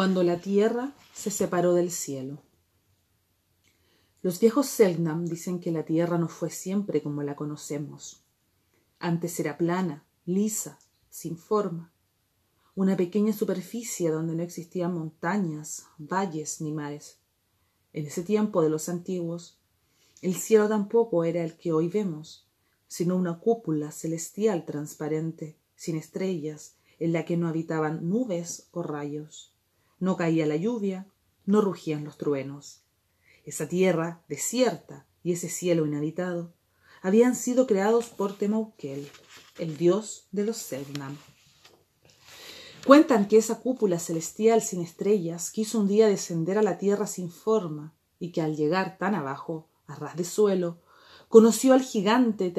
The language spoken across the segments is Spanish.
cuando la tierra se separó del cielo. Los viejos Selknam dicen que la tierra no fue siempre como la conocemos. Antes era plana, lisa, sin forma, una pequeña superficie donde no existían montañas, valles ni mares. En ese tiempo de los antiguos, el cielo tampoco era el que hoy vemos, sino una cúpula celestial transparente, sin estrellas, en la que no habitaban nubes o rayos. No caía la lluvia, no rugían los truenos. Esa tierra desierta y ese cielo inhabitado habían sido creados por Temauquel, el dios de los Selknam. Cuentan que esa cúpula celestial sin estrellas quiso un día descender a la tierra sin forma y que al llegar tan abajo, a ras de suelo, conoció al gigante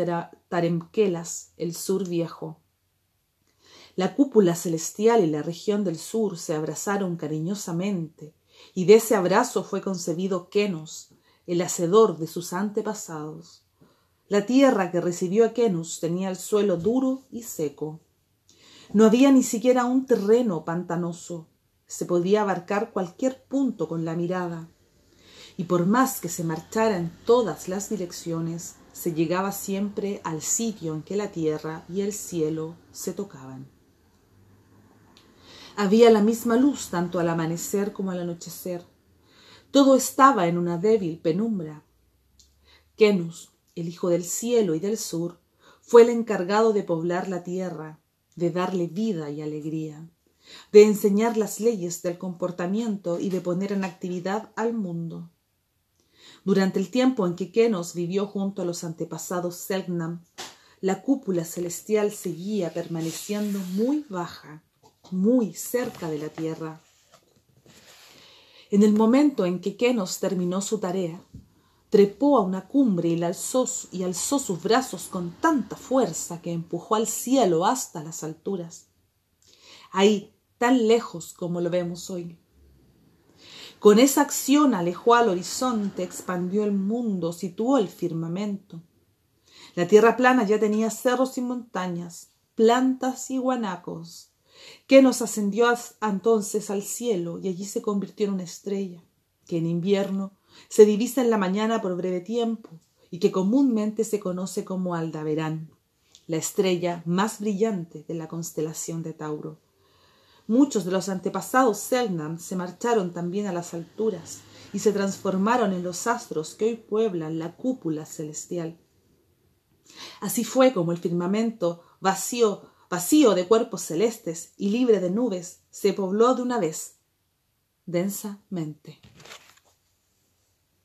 Taremquelas, el sur viejo. La cúpula celestial y la región del sur se abrazaron cariñosamente, y de ese abrazo fue concebido Kenos, el hacedor de sus antepasados. La tierra que recibió a Kenus tenía el suelo duro y seco. No había ni siquiera un terreno pantanoso. Se podía abarcar cualquier punto con la mirada. Y por más que se marchara en todas las direcciones, se llegaba siempre al sitio en que la tierra y el cielo se tocaban. Había la misma luz tanto al amanecer como al anochecer. Todo estaba en una débil penumbra. Kenus, el hijo del cielo y del sur, fue el encargado de poblar la tierra, de darle vida y alegría, de enseñar las leyes del comportamiento y de poner en actividad al mundo. Durante el tiempo en que Kenos vivió junto a los antepasados Selknam, la cúpula celestial seguía permaneciendo muy baja, muy cerca de la tierra. En el momento en que Kenos terminó su tarea, trepó a una cumbre y, alzó, y alzó sus brazos con tanta fuerza que empujó al cielo hasta las alturas. Ahí, tan lejos como lo vemos hoy. Con esa acción alejó al horizonte, expandió el mundo, situó el firmamento. La tierra plana ya tenía cerros y montañas, plantas y guanacos, que nos ascendió entonces al cielo y allí se convirtió en una estrella, que en invierno se divisa en la mañana por breve tiempo y que comúnmente se conoce como Aldaverán, la estrella más brillante de la constelación de Tauro. Muchos de los antepasados Selnam se marcharon también a las alturas y se transformaron en los astros que hoy pueblan la cúpula celestial. Así fue como el firmamento vacío, vacío de cuerpos celestes y libre de nubes, se pobló de una vez densamente.